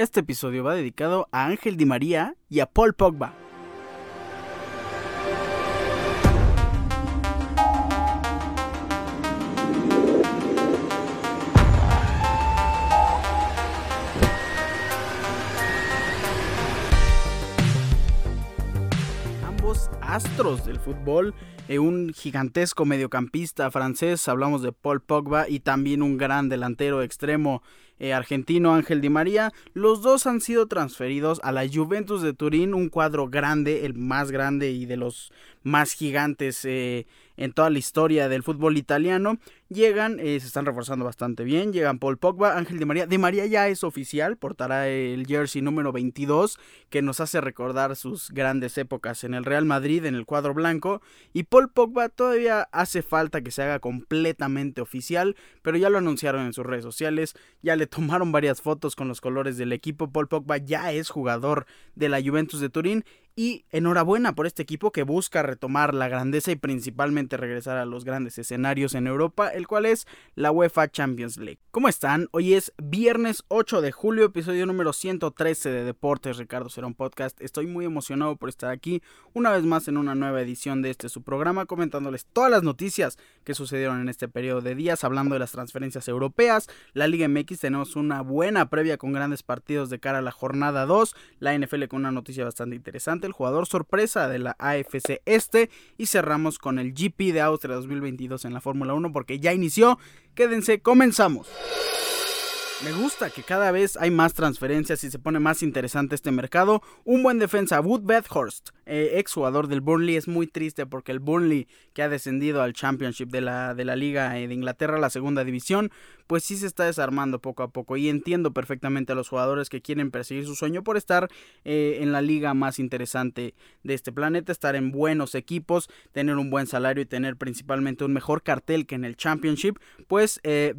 Este episodio va dedicado a Ángel Di María y a Paul Pogba. Astros del fútbol, eh, un gigantesco mediocampista francés, hablamos de Paul Pogba, y también un gran delantero extremo eh, argentino Ángel Di María. Los dos han sido transferidos a la Juventus de Turín, un cuadro grande, el más grande y de los más gigantes eh, en toda la historia del fútbol italiano. Llegan, eh, se están reforzando bastante bien. Llegan Paul Pogba, Ángel Di María. Di María ya es oficial, portará el jersey número 22, que nos hace recordar sus grandes épocas en el Real Madrid, en el cuadro blanco. Y Paul Pogba todavía hace falta que se haga completamente oficial, pero ya lo anunciaron en sus redes sociales. Ya le tomaron varias fotos con los colores del equipo. Paul Pogba ya es jugador de la Juventus de Turín y enhorabuena por este equipo que busca retomar la grandeza y principalmente regresar a los grandes escenarios en Europa, el cual es la UEFA Champions League. ¿Cómo están? Hoy es viernes 8 de julio, episodio número 113 de Deportes Ricardo Serón Podcast. Estoy muy emocionado por estar aquí una vez más en una nueva edición de este su programa, comentándoles todas las noticias que sucedieron en este periodo de días, hablando de las transferencias europeas, la Liga MX tenemos una buena previa con grandes partidos de cara a la jornada 2, la NFL con una noticia bastante interesante, el jugador sorpresa de la AFC Este y cerramos con el GP de Austria 2022 en la Fórmula 1 porque ya inició. Quédense, comenzamos. Me gusta que cada vez hay más transferencias y se pone más interesante este mercado. Un buen defensa, Wood Bedhurst, eh, ex jugador del Burnley, es muy triste porque el Burnley, que ha descendido al Championship de la, de la Liga de Inglaterra, la segunda división, pues sí se está desarmando poco a poco. Y entiendo perfectamente a los jugadores que quieren perseguir su sueño por estar eh, en la liga más interesante de este planeta, estar en buenos equipos, tener un buen salario y tener principalmente un mejor cartel que en el Championship. Pues eh,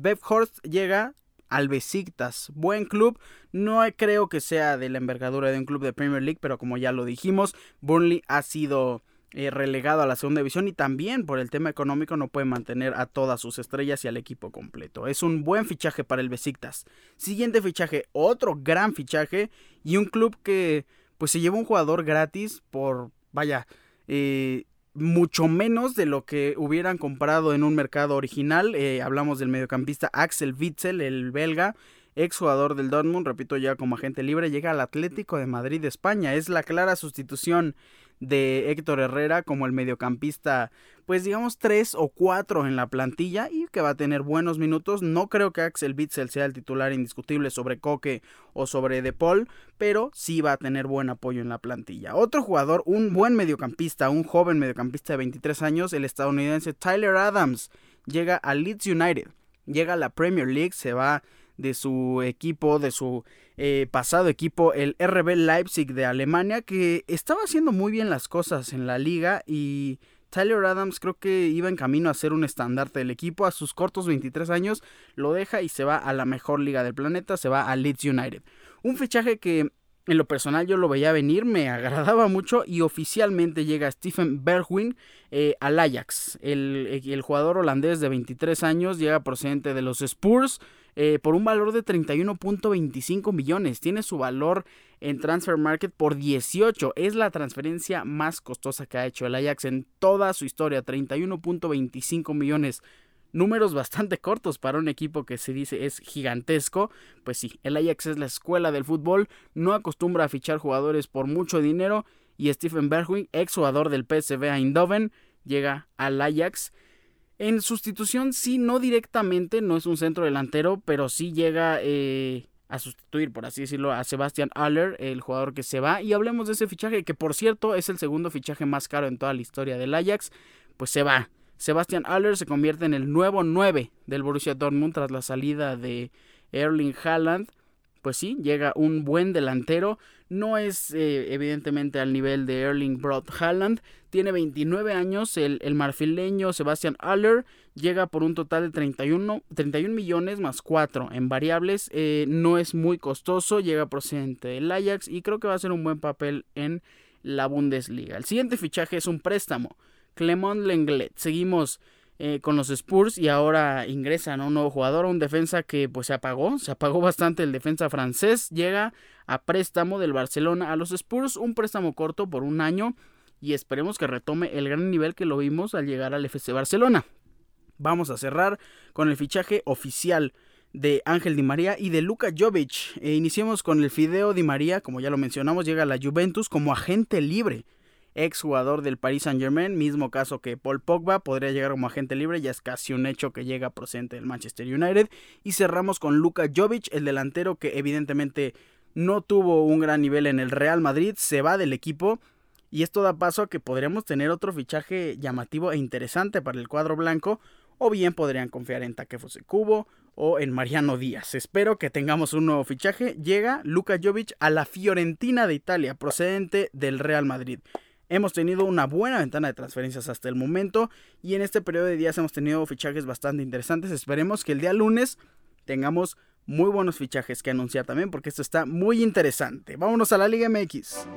llega al Besiktas. Buen club, no creo que sea de la envergadura de un club de Premier League, pero como ya lo dijimos, Burnley ha sido eh, relegado a la segunda división y también por el tema económico no puede mantener a todas sus estrellas y al equipo completo. Es un buen fichaje para el Besiktas. Siguiente fichaje, otro gran fichaje y un club que pues se lleva un jugador gratis por, vaya, eh, mucho menos de lo que hubieran comprado en un mercado original. Eh, hablamos del mediocampista Axel Witzel, el belga, ex jugador del Dortmund, repito, ya como agente libre, llega al Atlético de Madrid España. Es la clara sustitución de Héctor Herrera como el mediocampista, pues digamos tres o cuatro en la plantilla y que va a tener buenos minutos. No creo que Axel Witzel sea el titular indiscutible sobre Coque o sobre De Paul, pero sí va a tener buen apoyo en la plantilla. Otro jugador, un buen mediocampista, un joven mediocampista de 23 años, el estadounidense Tyler Adams, llega a Leeds United, llega a la Premier League, se va de su equipo, de su eh, pasado equipo, el RB Leipzig de Alemania, que estaba haciendo muy bien las cosas en la liga y Tyler Adams creo que iba en camino a ser un estandarte del equipo. A sus cortos 23 años lo deja y se va a la mejor liga del planeta, se va a Leeds United. Un fichaje que en lo personal yo lo veía venir, me agradaba mucho y oficialmente llega Stephen Bergwijn eh, al Ajax. El, el, jugador holandés de 23 años llega procedente de los Spurs eh, por un valor de 31.25 millones. Tiene su valor en Transfer Market por 18. Es la transferencia más costosa que ha hecho el Ajax en toda su historia. 31.25 millones. Números bastante cortos para un equipo que se dice es gigantesco. Pues sí, el Ajax es la escuela del fútbol. No acostumbra a fichar jugadores por mucho dinero. Y Stephen Bergwijn, ex jugador del PSV Eindhoven, llega al Ajax. En sustitución, sí, no directamente, no es un centro delantero, pero sí llega eh, a sustituir, por así decirlo, a Sebastian Aller, el jugador que se va. Y hablemos de ese fichaje, que por cierto es el segundo fichaje más caro en toda la historia del Ajax. Pues se va. Sebastian Aller se convierte en el nuevo 9 del Borussia Dortmund tras la salida de Erling Haaland pues sí, llega un buen delantero. No es eh, evidentemente al nivel de Erling Broad Haaland. Tiene 29 años. El, marfileño Sebastian Aller llega por un total de 31, 31 millones más 4 en variables. Eh, no es muy costoso. Llega procedente del Ajax y creo que va a hacer un buen papel en la Bundesliga. El siguiente fichaje es un préstamo. Clement Lenglet. Seguimos eh, con los Spurs y ahora ingresa un nuevo jugador, un defensa que pues se apagó, se apagó bastante el defensa francés, llega a préstamo del Barcelona a los Spurs, un préstamo corto por un año y esperemos que retome el gran nivel que lo vimos al llegar al FC Barcelona. Vamos a cerrar con el fichaje oficial de Ángel Di María y de Luka Jovic. E iniciemos con el Fideo Di María, como ya lo mencionamos, llega a la Juventus como agente libre ex jugador del Paris Saint Germain, mismo caso que Paul Pogba, podría llegar como agente libre, ya es casi un hecho que llega procedente del Manchester United. Y cerramos con Luka Jovic, el delantero que evidentemente no tuvo un gran nivel en el Real Madrid, se va del equipo. Y esto da paso a que podríamos tener otro fichaje llamativo e interesante para el cuadro blanco, o bien podrían confiar en Takefuse Kubo o en Mariano Díaz. Espero que tengamos un nuevo fichaje. Llega Luka Jovic a la Fiorentina de Italia, procedente del Real Madrid. Hemos tenido una buena ventana de transferencias hasta el momento y en este periodo de días hemos tenido fichajes bastante interesantes. Esperemos que el día lunes tengamos muy buenos fichajes que anunciar también porque esto está muy interesante. Vámonos a la Liga MX.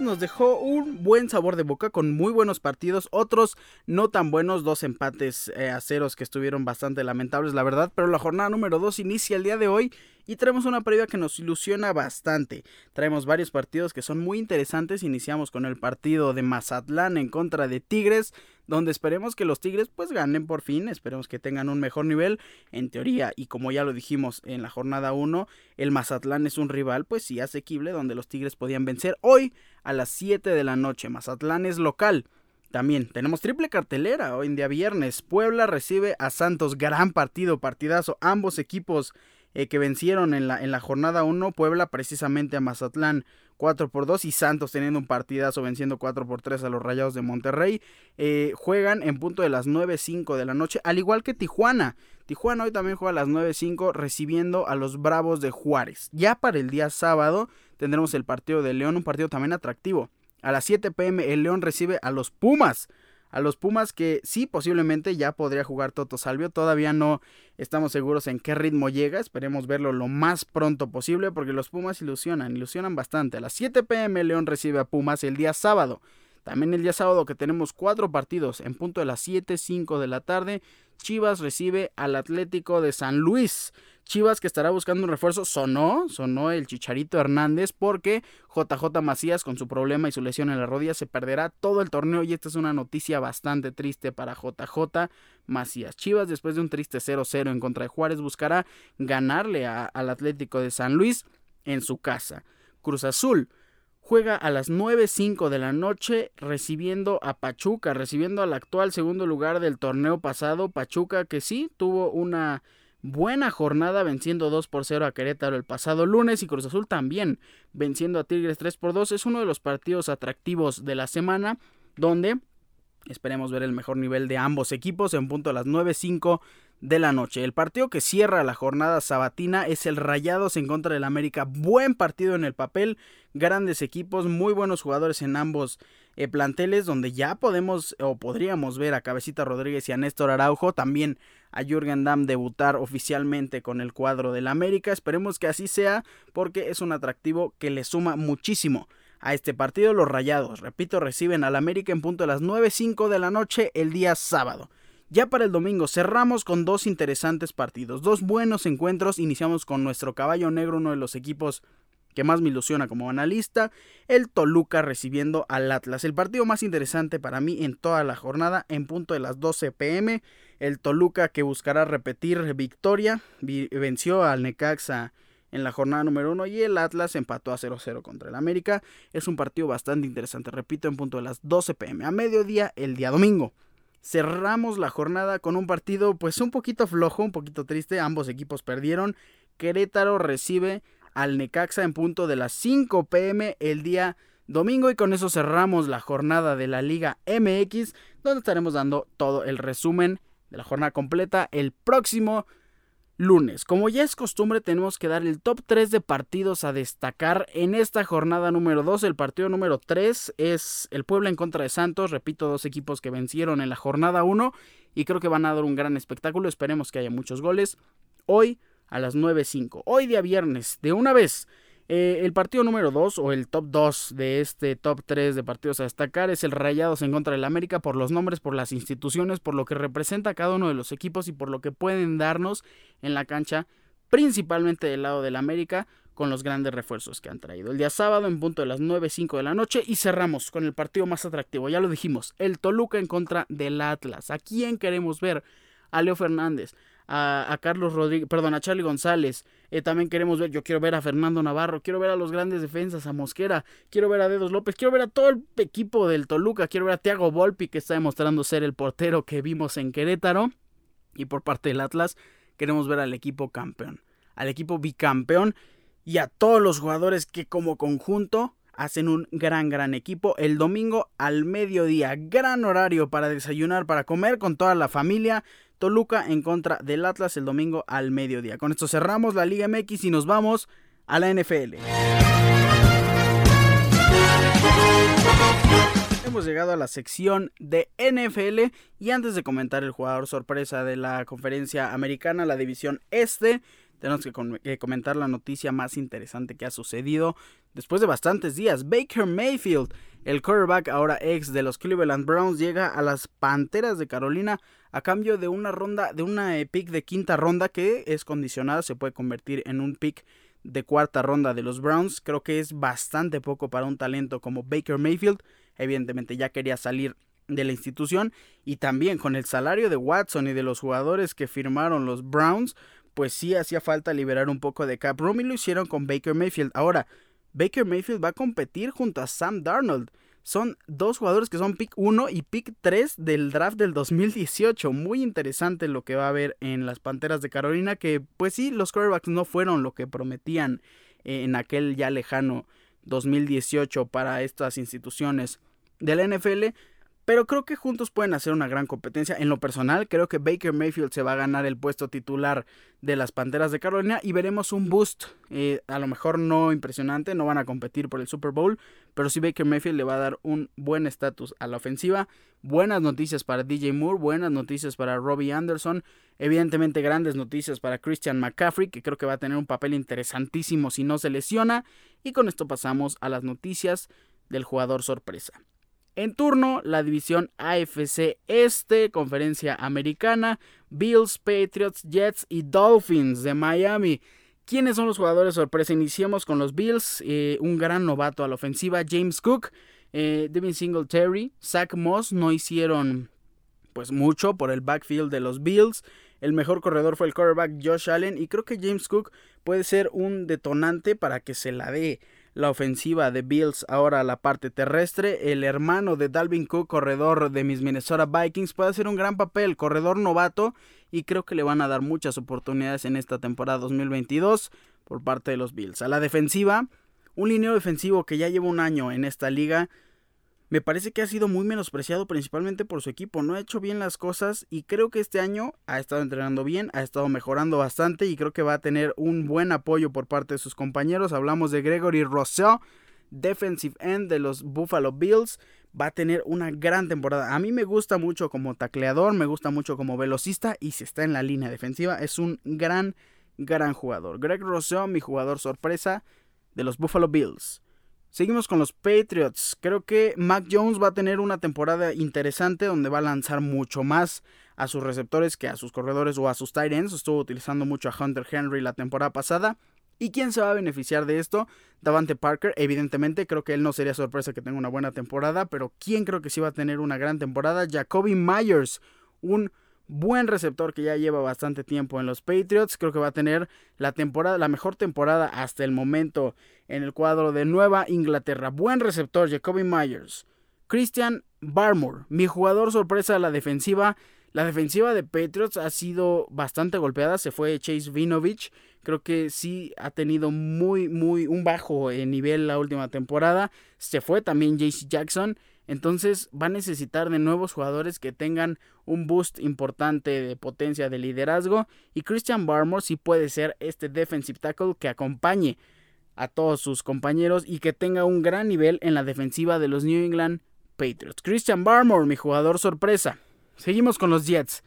Nos dejó un buen sabor de boca con muy buenos partidos, otros no tan buenos, dos empates eh, a ceros que estuvieron bastante lamentables, la verdad, pero la jornada número 2 inicia el día de hoy y traemos una previa que nos ilusiona bastante. Traemos varios partidos que son muy interesantes. Iniciamos con el partido de Mazatlán en contra de Tigres, donde esperemos que los Tigres pues ganen por fin, esperemos que tengan un mejor nivel. En teoría, y como ya lo dijimos en la jornada 1, el Mazatlán es un rival pues sí asequible donde los Tigres podían vencer hoy a las 7 de la noche. Mazatlán es local. También tenemos triple cartelera hoy en día viernes. Puebla recibe a Santos. Gran partido, partidazo. Ambos equipos eh, que vencieron en la, en la jornada 1, Puebla precisamente a Mazatlán 4 por 2 y Santos teniendo un partidazo venciendo 4 por 3 a los Rayados de Monterrey. Eh, juegan en punto de las 9.05 de la noche, al igual que Tijuana. Tijuana hoy también juega a las 9.05 recibiendo a los Bravos de Juárez. Ya para el día sábado tendremos el partido de León, un partido también atractivo. A las 7 pm el León recibe a los Pumas a los Pumas que sí posiblemente ya podría jugar Toto Salvio. Todavía no estamos seguros en qué ritmo llega. Esperemos verlo lo más pronto posible porque los Pumas ilusionan, ilusionan bastante. A las 7 pm León recibe a Pumas el día sábado. También el día sábado que tenemos cuatro partidos en punto de las 7, 5 de la tarde. Chivas recibe al Atlético de San Luis. Chivas que estará buscando un refuerzo. Sonó, sonó el Chicharito Hernández porque JJ Macías con su problema y su lesión en la rodilla se perderá todo el torneo y esta es una noticia bastante triste para JJ Macías. Chivas después de un triste 0-0 en contra de Juárez buscará ganarle al Atlético de San Luis en su casa. Cruz Azul juega a las 9.05 de la noche recibiendo a Pachuca, recibiendo al actual segundo lugar del torneo pasado, Pachuca que sí tuvo una buena jornada venciendo 2 por 0 a Querétaro el pasado lunes y Cruz Azul también venciendo a Tigres 3 por 2. Es uno de los partidos atractivos de la semana donde esperemos ver el mejor nivel de ambos equipos en punto a las 9.05 de la noche. El partido que cierra la jornada sabatina es el Rayados en contra del América. Buen partido en el papel, grandes equipos, muy buenos jugadores en ambos eh, planteles donde ya podemos o podríamos ver a Cabecita Rodríguez y a Néstor Araujo, también a Jürgen Damm debutar oficialmente con el cuadro del América. Esperemos que así sea porque es un atractivo que le suma muchísimo a este partido. Los Rayados, repito, reciben al América en punto de las 9.05 de la noche el día sábado. Ya para el domingo cerramos con dos interesantes partidos, dos buenos encuentros. Iniciamos con nuestro caballo negro, uno de los equipos que más me ilusiona como analista, el Toluca recibiendo al Atlas. El partido más interesante para mí en toda la jornada, en punto de las 12 pm. El Toluca que buscará repetir victoria, venció al Necaxa en la jornada número 1 y el Atlas empató a 0-0 contra el América. Es un partido bastante interesante, repito, en punto de las 12 pm. A mediodía el día domingo. Cerramos la jornada con un partido pues un poquito flojo, un poquito triste. Ambos equipos perdieron. Querétaro recibe al Necaxa en punto de las 5 pm el día domingo y con eso cerramos la jornada de la Liga MX donde estaremos dando todo el resumen de la jornada completa el próximo lunes. Como ya es costumbre tenemos que dar el top 3 de partidos a destacar en esta jornada número 2. El partido número 3 es el Puebla en contra de Santos, repito, dos equipos que vencieron en la jornada 1 y creo que van a dar un gran espectáculo, esperemos que haya muchos goles. hoy a las 9.05. Hoy día viernes, de una vez. Eh, el partido número 2 o el top 2 de este top 3 de partidos a destacar es el Rayados en contra del América por los nombres, por las instituciones, por lo que representa cada uno de los equipos y por lo que pueden darnos en la cancha, principalmente del lado del América, con los grandes refuerzos que han traído. El día sábado en punto de las 9.05 de la noche y cerramos con el partido más atractivo, ya lo dijimos, el Toluca en contra del Atlas. ¿A quién queremos ver? A Leo Fernández, a, Carlos Rodríguez, perdón, a Charlie González. Eh, también queremos ver, yo quiero ver a Fernando Navarro, quiero ver a los grandes defensas, a Mosquera, quiero ver a Dedos López, quiero ver a todo el equipo del Toluca, quiero ver a Thiago Volpi que está demostrando ser el portero que vimos en Querétaro. Y por parte del Atlas, queremos ver al equipo campeón, al equipo bicampeón y a todos los jugadores que como conjunto hacen un gran, gran equipo. El domingo al mediodía, gran horario para desayunar, para comer con toda la familia. Toluca en contra del Atlas el domingo al mediodía. Con esto cerramos la Liga MX y nos vamos a la NFL. Hemos llegado a la sección de NFL y antes de comentar el jugador sorpresa de la conferencia americana, la división este, tenemos que, comentar la noticia más interesante que ha sucedido después de bastantes días. Baker Mayfield, el quarterback ahora ex de los Cleveland Browns, llega a las Panteras de Carolina a cambio de una ronda, de una pick de quinta ronda que es condicionada, se puede convertir en un pick de cuarta ronda de los Browns. Creo que es bastante poco para un talento como Baker Mayfield. Evidentemente ya quería salir de la institución y también con el salario de Watson y de los jugadores que firmaron los Browns, pues sí hacía falta liberar un poco de cap room y lo hicieron con Baker Mayfield. Ahora, Baker Mayfield va a competir junto a Sam Darnold. Son dos jugadores que son pick 1 y pick 3 del draft del 2018. Muy interesante lo que va a haber en las Panteras de Carolina, que pues sí, los quarterbacks no fueron lo que prometían en aquel ya lejano 2018 para estas instituciones de la NFL, pero creo que juntos pueden hacer una gran competencia. En lo personal, creo que Baker Mayfield se va a ganar el puesto titular de las Panteras de Carolina y veremos un boost. Eh, a lo mejor no impresionante, no van a competir por el Super Bowl, pero sí Baker Mayfield le va a dar un buen estatus a la ofensiva. Buenas noticias para DJ Moore, buenas noticias para Robbie Anderson. Evidentemente, grandes noticias para Christian McCaffrey, que creo que va a tener un papel interesantísimo si no se lesiona. Y con esto pasamos a las noticias del jugador sorpresa. En turno, la división AFC Este, conferencia americana, Bills, Patriots, Jets y Dolphins de Miami. ¿Quiénes son los jugadores sorpresa? Iniciamos con los Bills, eh, un gran novato a la ofensiva, James Cook, eh, Devin Singletary, Zach Moss no hicieron pues mucho por el backfield de los Bills. El mejor corredor fue el quarterback Josh Allen y creo que James Cook puede ser un detonante para que se la dé la ofensiva de Bills ahora a la parte terrestre. El hermano de Dalvin Cook, corredor de mis Minnesota Vikings, puede hacer un gran papel, corredor novato, y creo que le van a dar muchas oportunidades en esta temporada 2022 por parte de los Bills. A la defensiva, un lineo defensivo que ya lleva un año en esta liga me parece que ha sido muy menospreciado principalmente por su equipo. No ha hecho bien las cosas y creo que este año ha estado entrenando bien, ha estado mejorando bastante y creo que va a tener un buen apoyo por parte de sus compañeros. Hablamos de Gregory Rousseau, defensive end de los Buffalo Bills. Va a tener una gran temporada. A mí me gusta mucho como tacleador, me gusta mucho como velocista y si está en la línea defensiva es un gran, gran jugador. Greg Rousseau, mi jugador sorpresa de los Buffalo Bills. Seguimos con los Patriots. Creo que Mac Jones va a tener una temporada interesante donde va a lanzar mucho más a sus receptores que a sus corredores o a sus tight ends. Estuvo utilizando mucho a Hunter Henry la temporada pasada. ¿Y quién se va a beneficiar de esto? Davante Parker, evidentemente, creo que él no sería sorpresa que tenga una buena temporada, pero ¿quién creo que sí va a tener una gran temporada? Jacoby Myers, un buen receptor que ya lleva bastante tiempo en los Patriots. Creo que va a tener la temporada, la mejor temporada hasta el momento en el cuadro de Nueva Inglaterra. Buen receptor, Jacoby Myers. Christian Barmore, mi jugador sorpresa de la defensiva. La defensiva de Patriots ha sido bastante golpeada. Se fue Chase Vinovich. Creo que sí ha tenido muy, muy un bajo nivel la última temporada. Se fue también JC Jackson. Entonces va a necesitar de nuevos jugadores que tengan un boost importante de potencia de liderazgo. Y Christian Barmore sí puede ser este defensive tackle que acompañe a todos sus compañeros y que tenga un gran nivel en la defensiva de los New England Patriots. Christian Barmore, mi jugador sorpresa. Seguimos con los Jets.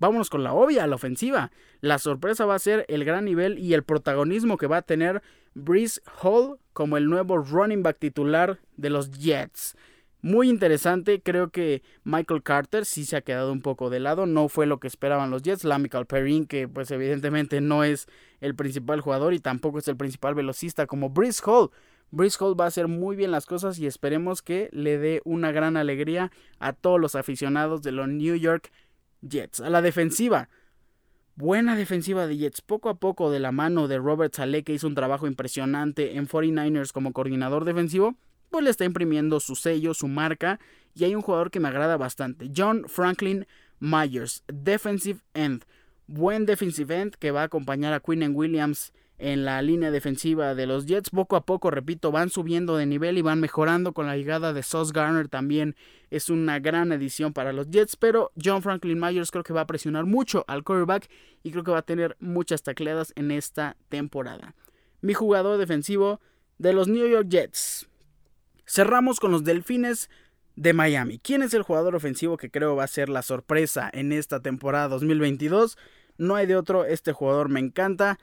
vámonos con la obvia, la ofensiva. La sorpresa va a ser el gran nivel y el protagonismo que va a tener Breeze Hall como el nuevo running back titular de los Jets. Muy interesante, creo que Michael Carter sí se ha quedado un poco de lado, no fue lo que esperaban los Jets, Lamical Perrin que pues evidentemente no es el principal jugador y tampoco es el principal velocista como Breeze Hall. Breeze Hall va a hacer muy bien las cosas y esperemos que le dé una gran alegría a todos los aficionados de los New York Jets. A la defensiva, buena defensiva de Jets, poco a poco de la mano de Robert Saleh que hizo un trabajo impresionante en 49ers como coordinador defensivo pues le está imprimiendo su sello, su marca. Y hay un jugador que me agrada bastante. John Franklin Myers, defensive end. Buen defensive end que va a acompañar a Quinn Williams en la línea defensiva de los Jets. Poco a poco, repito, van subiendo de nivel y van mejorando con la llegada de Sauce Garner. También es una gran edición para los Jets. Pero John Franklin Myers creo que va a presionar mucho al quarterback y creo que va a tener muchas tacleadas en esta temporada. Mi jugador defensivo de los New York Jets. Cerramos con los Delfines de Miami. ¿Quién es el jugador ofensivo que creo va a ser la sorpresa en esta temporada 2022? No hay de otro, este jugador me encanta.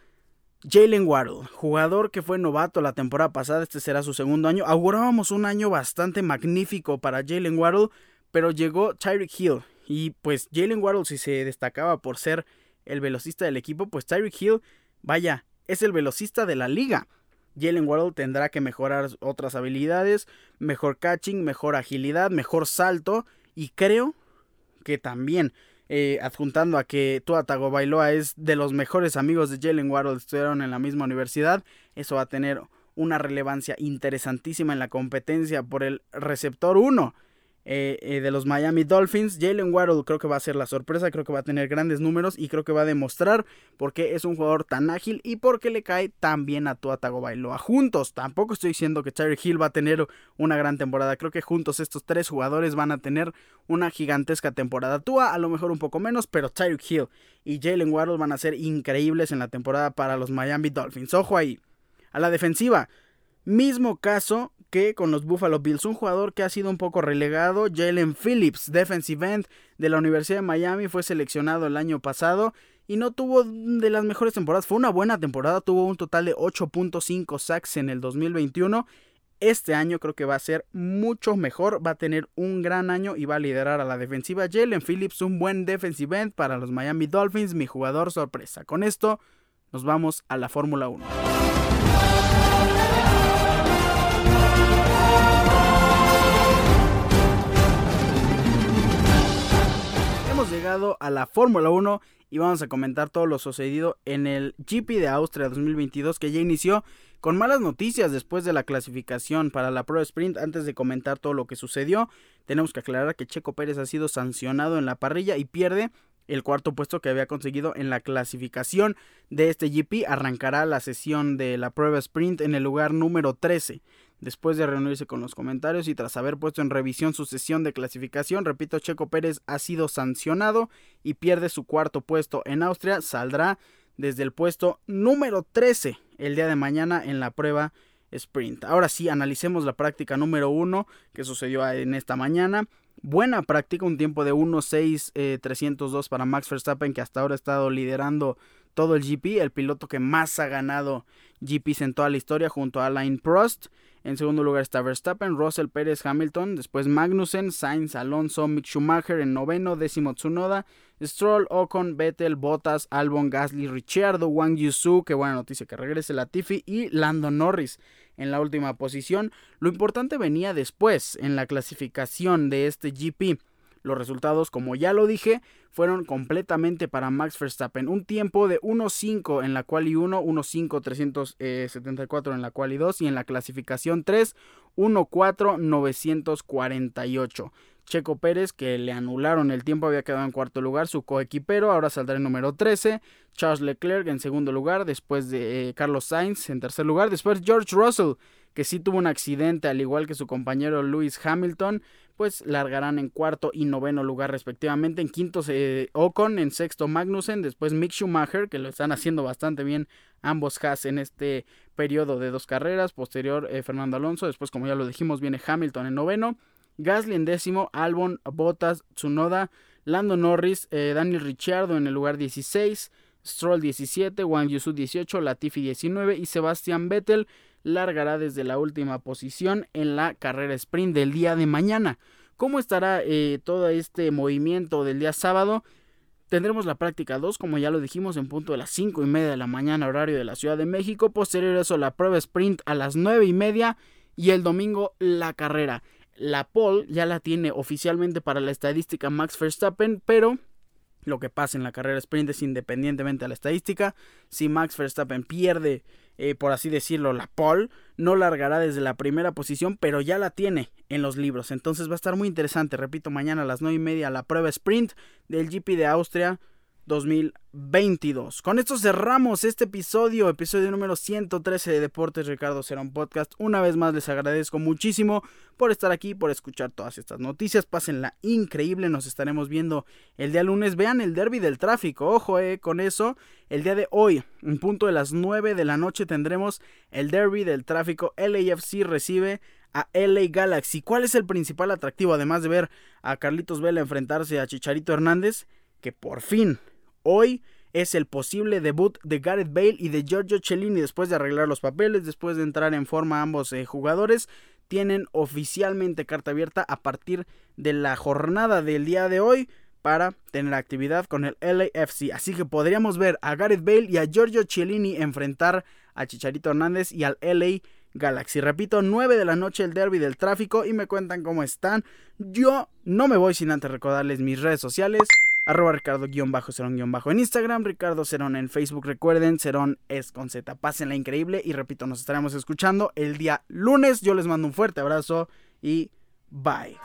Jalen Waddle, jugador que fue novato la temporada pasada, este será su segundo año. Augurábamos un año bastante magnífico para Jalen Waddle, pero llegó Tyreek Hill. Y pues Jalen Waddle, si se destacaba por ser el velocista del equipo, pues Tyreek Hill, vaya, es el velocista de la liga. Jalen Waddle tendrá que mejorar otras habilidades, mejor catching, mejor agilidad, mejor salto y creo que también eh, adjuntando a que Tua Tagovailoa es de los mejores amigos de Jalen Waddle, estuvieron en la misma universidad, eso va a tener una relevancia interesantísima en la competencia por el receptor 1. Eh, eh, de los Miami Dolphins. Jalen Waddle creo que va a ser la sorpresa, creo que va a tener grandes números y creo que va a demostrar por qué es un jugador tan ágil y por qué le cae tan bien a Tua Tagovailoa. Juntos, tampoco estoy diciendo que Tyreek Hill va a tener una gran temporada, creo que juntos estos tres jugadores van a tener una gigantesca temporada. Tua a lo mejor un poco menos, pero Tyreek Hill y Jalen Waddle van a ser increíbles en la temporada para los Miami Dolphins. Ojo ahí. A la defensiva, mismo caso con los Buffalo Bills. Un jugador que ha sido un poco relegado, Jalen Phillips, defensive end de la Universidad de Miami, fue seleccionado el año pasado y no tuvo de las mejores temporadas. Fue una buena temporada, tuvo un total de 8.5 sacks en el 2021. Este año creo que va a ser mucho mejor, va a tener un gran año y va a liderar a la defensiva. Jalen Phillips, un buen defensive end para los Miami Dolphins, mi jugador sorpresa. Con esto nos vamos a la Fórmula 1. Llegado a la Fórmula 1 y vamos a comentar todo lo sucedido en el GP de Austria 2022 que ya inició con malas noticias después de la clasificación para la Pro Sprint. Antes de comentar todo lo que sucedió, tenemos que aclarar que Checo Pérez ha sido sancionado en la parrilla y pierde el cuarto puesto que había conseguido en la clasificación de este GP. Arrancará la sesión de la prueba sprint en el lugar número 13. Después de reunirse con los comentarios y tras haber puesto en revisión su sesión de clasificación, repito, Checo Pérez ha sido sancionado y pierde su cuarto puesto en Austria. Saldrá desde el puesto número 13 el día de mañana en la prueba sprint. Ahora sí, analicemos la práctica número 1 que sucedió en esta mañana. Buena práctica, un tiempo de 1.6.302 eh, para Max Verstappen que hasta ahora ha estado liderando todo el GP, el piloto que más ha ganado GPs en toda la historia junto a Alain Prost. En segundo lugar está Verstappen, Russell Pérez, Hamilton, después Magnussen, Sainz, Alonso, Mick Schumacher en noveno, décimo Tsunoda, Stroll, Ocon, Vettel, Bottas, Albon, Gasly, Ricciardo, Wang Yusu, que buena noticia que regrese Latifi y Lando Norris en la última posición. Lo importante venía después en la clasificación de este GP. Los resultados, como ya lo dije, fueron completamente para Max Verstappen. Un tiempo de 1.5 en la cual y 1, 1.5 374 en la cual y 2 y en la clasificación 3, 1.4 948. Checo Pérez, que le anularon el tiempo, había quedado en cuarto lugar, su coequipero, ahora saldrá en número 13, Charles Leclerc en segundo lugar, después de eh, Carlos Sainz en tercer lugar, después George Russell, que sí tuvo un accidente al igual que su compañero Lewis Hamilton, pues largarán en cuarto y noveno lugar respectivamente. En quinto Ocon, en sexto Magnussen, después Mick Schumacher, que lo están haciendo bastante bien ambos Haas en este periodo de dos carreras. Posterior eh, Fernando Alonso, después como ya lo dijimos viene Hamilton en noveno. Gasly en décimo, Albon, Bottas, Tsunoda, Lando Norris, eh, Daniel Ricciardo en el lugar 16, Stroll 17, Wang Yusu 18, Latifi 19 y Sebastian Vettel largará desde la última posición en la carrera sprint del día de mañana. ¿Cómo estará eh, todo este movimiento del día sábado? Tendremos la práctica 2, como ya lo dijimos, en punto de las 5 y media de la mañana, horario de la Ciudad de México. Posterior a eso, la prueba sprint a las 9 y media. Y el domingo, la carrera. La pole ya la tiene oficialmente para la estadística Max Verstappen, pero lo que pasa en la carrera sprint es independientemente a la estadística. Si Max Verstappen pierde, eh, por así decirlo, la pole, no largará desde la primera posición, pero ya la tiene en los libros. Entonces va a estar muy interesante. Repito, mañana a las 9 y media la prueba sprint del GP de Austria 2022. Con esto cerramos este episodio, episodio número 113 de Deportes Ricardo Serón Podcast. Una vez más les agradezco muchísimo por estar aquí, por escuchar todas estas noticias. Pásenla increíble, nos estaremos viendo el día lunes. Vean el derby del tráfico, ojo eh, con eso. El día de hoy, en punto de las 9 de la noche, tendremos el derby del tráfico. LAFC recibe a LA Galaxy. ¿Cuál es el principal atractivo? Además de ver a Carlitos Vela enfrentarse a Chicharito Hernández, que por fin Hoy es el posible debut de Gareth Bale y de Giorgio Cellini después de arreglar los papeles, después de entrar en forma ambos eh, jugadores. Tienen oficialmente carta abierta a partir de la jornada del día de hoy para tener actividad con el LAFC. Así que podríamos ver a Gareth Bale y a Giorgio Cellini enfrentar a Chicharito Hernández y al LA Galaxy. Repito, 9 de la noche el derby del tráfico y me cuentan cómo están. Yo no me voy sin antes recordarles mis redes sociales arroba Ricardo-Cerón-Bajo en Instagram, Ricardo Cerón en Facebook. Recuerden, Cerón es con Z. Pásenla increíble y repito, nos estaremos escuchando el día lunes. Yo les mando un fuerte abrazo y bye.